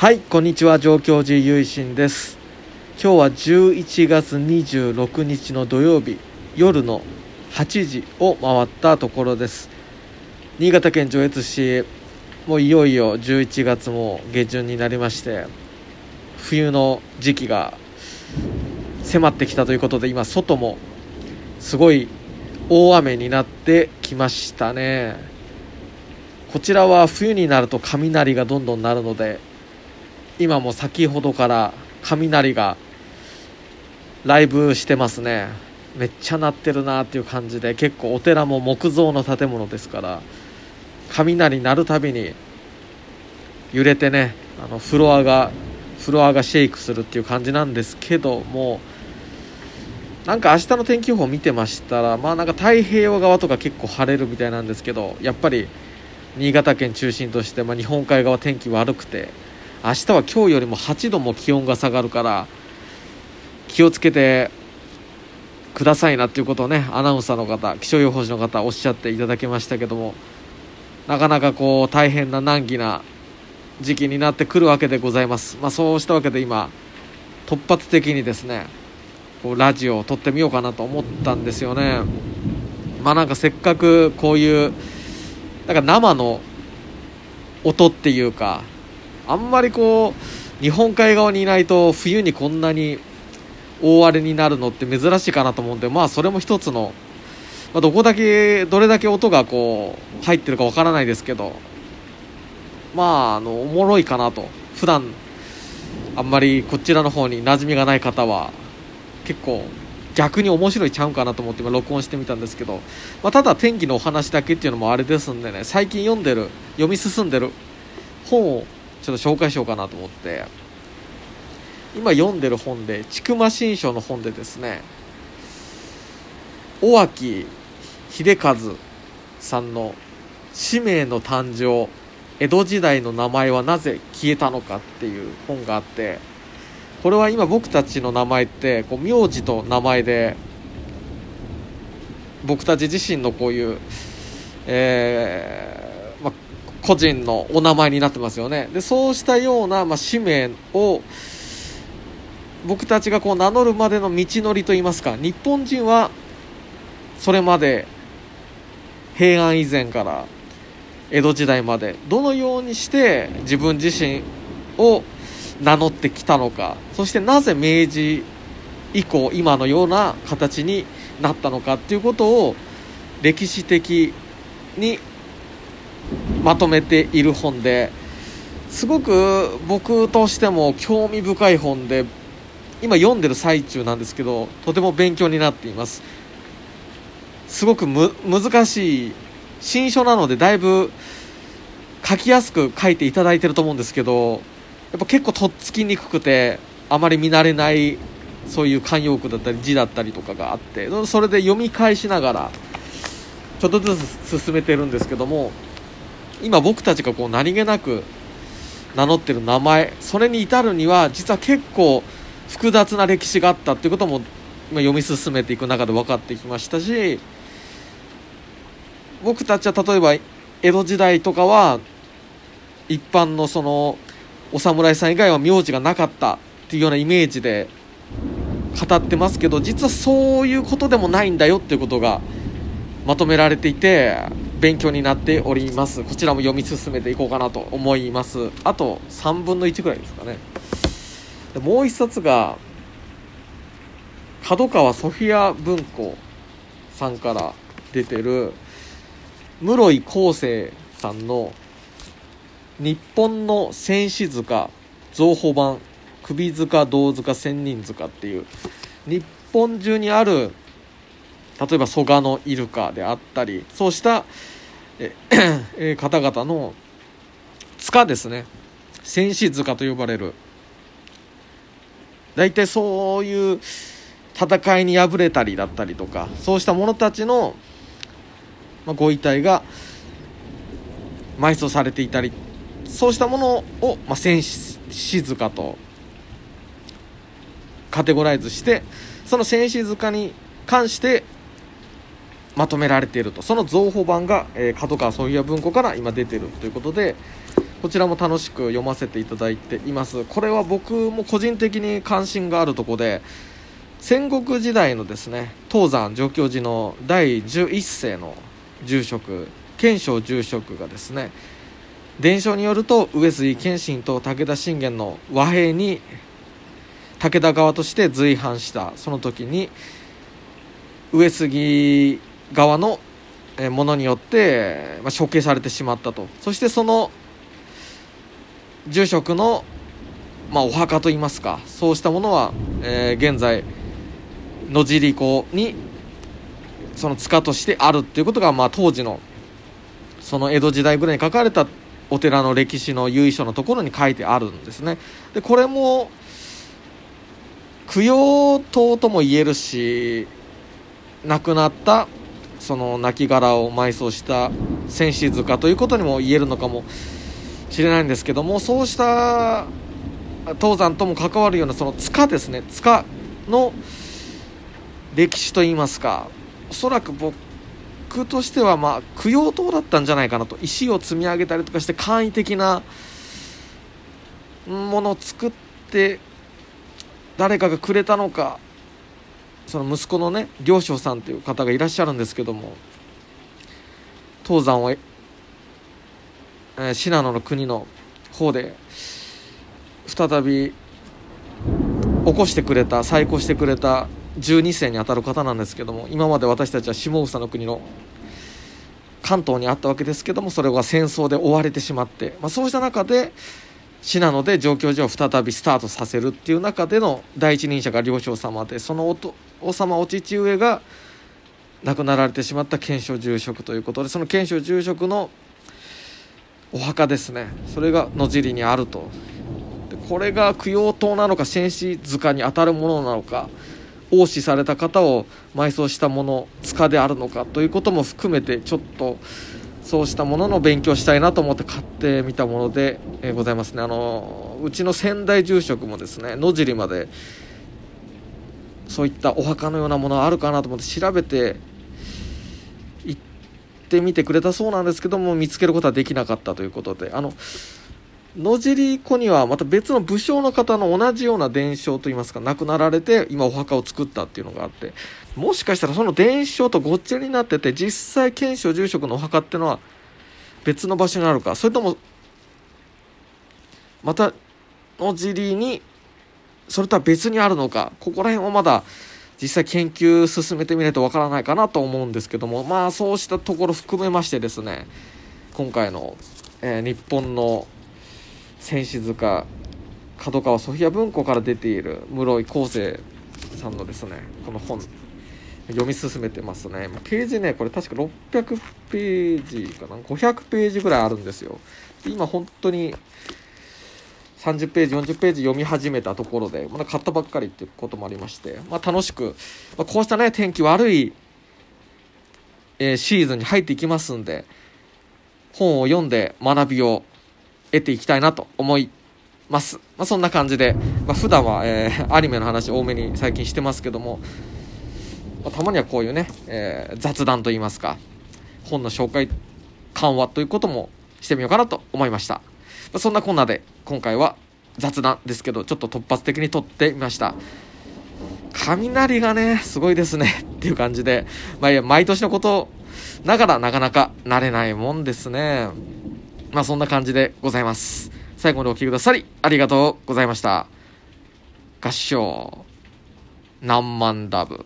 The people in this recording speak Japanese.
はいこんにちは。上京寺ゆいしんです。今日は11月26日の土曜日夜の8時を回ったところです。新潟県上越市もういよいよ11月も下旬になりまして冬の時期が迫ってきたということで今外もすごい大雨になってきましたね。こちらは冬になると雷がどんどんなるので今も先ほどから雷がライブしてますね。めっちゃ鳴ってるなっていう感じで。結構お寺も木造の建物ですから雷鳴るたびに揺れてねあのフロアがフロアがシェイクするっていう感じなんですけどもなんか明日の天気予報見てましたらまあなんか太平洋側とか結構晴れるみたいなんですけどやっぱり新潟県中心として、まあ、日本海側天気悪くて明日は今日よりも8度も気温が下がるから気をつけてくださいなっていうことをねアナウンサーの方気象予報士の方おっしゃっていただきましたけどもなかなかこう大変な難儀な時期になってくるわけでございます、まあ、そうしたわけで今突発的にですねこうラジオを撮ってみようかなと思ったんですよね。まあなんかせっかくこういうなんか生の音っていうかあんまりこう日本海側にいないと冬にこんなに大荒れになるのって珍しいかなと思うんでまあそれも一つの、まあ、どこだけどれだけ音がこう入ってるかわからないですけどまああのおもろいかなと。普段あんまりこちらの方に馴染みがない方は結構逆に面白いちゃうんかなと思って今録音してみたんですけど、まあ、ただ天気のお話だけっていうのもあれですんでね最近読んでる読み進んでる本をちょっと紹介しようかなと思って。今読んでる本で千曲新書の本でですね尾脇秀和さんの「使命の誕生江戸時代の名前はなぜ消えたのか」っていう本があってこれは今僕たちの名前ってこう名字と名前で僕たち自身のこういう、えー、個人のお名前になってますよね。でそうしたような、まあ、使命を僕たちがこう名乗るまでの道のりといいますか日本人はそれまで平安以前から江戸時代までどのようにして自分自身を名乗ってきたのかそしてなぜ明治以降今のような形になったのかっていうことを歴史的にまとめている本ですごく僕としても興味深い本で今読んでる最中なんですけどとても勉強になっています。すごく難しい新書なのでだいぶ書きやすく書いていただいてると思うんですけどやっぱ結構とっつきにくくてあまり見慣れないそういう慣用句だったり字だったりとかがあってそれで読み返しながらちょっとずつ進めてるんですけども今僕たちがこう何気なく名乗ってる名前それに至るには実は結構複雑な歴史があったっていうことも読み進めていく中で分かってきましたし僕たちは例えば江戸時代とかは一般のそのお侍さん以外は名字がなかったっていうようなイメージで語ってますけど実はそういうことでもないんだよっていうことがまとめられていて勉強になっております。こちらも読み進めていこうかなと思います。あと3分の1ぐらいですかね。もう一冊が角川ソフィア文庫さんから出てる室井康生さんの「日本の戦士塚造法版首塚胴塚仙人塚」っていう日本中にある例えば蘇我のイルカであったりそうしたえ方々の塚ですね。戦士塚と呼ばれる。大体そういう戦いに敗れたりだったりとかそうした者たちの、まあ、ご遺体が埋葬されていたりそうしたものを、まあ、戦士塚とカテゴライズしてその戦士塚に関してまとめられていると。その造法版が、えー、角川ソフィア文庫から今出てるということでこちらも楽しく読ませていただいています。これは僕も個人的に関心があるとこで戦国時代のですね東山上京寺の第11世の住職賢章住職がですね伝承によると上杉謙信と武田信玄の和平に武田側として随伴した。その時に上杉側のものによって、まあ、処刑されてしまったと。そしてその住職の、まあ、お墓といいますかそうしたものは、えー、現在野尻湖にその塚としてあるっていうことが、まあ、当時のその江戸時代ぐらいに書かれたお寺の歴史の由緒のところに書いてあるんですね。でこれも供養塔とも言えるし亡くなったその亡骸を埋葬した戦士塚ということにも言えるのかもしれないんですけどもそうした東山とも関わるようなその塚ですね。塚の歴史といいますかおそらく僕としてはまあ供養塔だったんじゃないかなと。石を積み上げたりとかして簡易的なものを作って誰かがくれたのかその息子のね良昌さんという方がいらっしゃるんですけども東山をえ信濃の国の方で再び起こしてくれた再興してくれた12世にあたる方なんですけども今まで私たちは下総の国の関東にあったわけですけどもそれが戦争で追われてしまって、まあ、そうした中で信濃で状況上再びスタートさせるっていう中での第一人者が両将様でそのおお様お父上が亡くなられてしまった賢章住職ということでその賢章住職のお墓ですね。それが野尻にあると。でこれが供養塔なのか戦士塚に当たるものなのか応死された方を埋葬したもの塚であるのかということも含めてちょっとそうしたものの勉強したいなと思って買ってみたもので、ございますね。あのうちの先代住職もですね野尻までそういったお墓のようなものあるかなと思って調べて行ってみてくれたそうなんですけども見つけることはできなかったということで。あの野尻湖にはまた別の武将の方の同じような伝承といいますか亡くなられて今お墓を作ったっていうのがあってもしかしたらその伝承とごっちゃになってて実際賢章住職のお墓ってのは別の場所にあるかそれともまた野尻にそれとは別にあるのかここら辺はまだ実際研究進めてみないとわからないかなと思うんですけどもまあそうしたところ含めましてですね今回の、えー、日本の戦士塚角川ソフィア文庫から出ている室井康生さんのですねこの本読み進めてますね。ページねこれ確か600ページかな？500ページぐらいあるんですよ。今本当に30ページ40ページ読み始めたところでまだ買ったばっかりっていうこともありまして、まあ、楽しく、まあ、こうしたね天気悪い、えー、シーズンに入っていきますんで本を読んで学びを得ていきたいなと思います、まあ、そんな感じで、まあ、普段は、えー、アニメの話多めに最近してますけども、まあ、たまにはこういうね、えー、雑談といいますか本の紹介緩和ということもしてみようかなと思いました。そんなこんなで今回は雑談ですけどちょっと突発的に撮ってみました。雷がねすごいですね。っていう感じで。まあいや毎年のことながらなかなか慣れないもんですね。まあそんな感じでございます。最後までお聴きくださりありがとうございました。合唱。何万ダブ。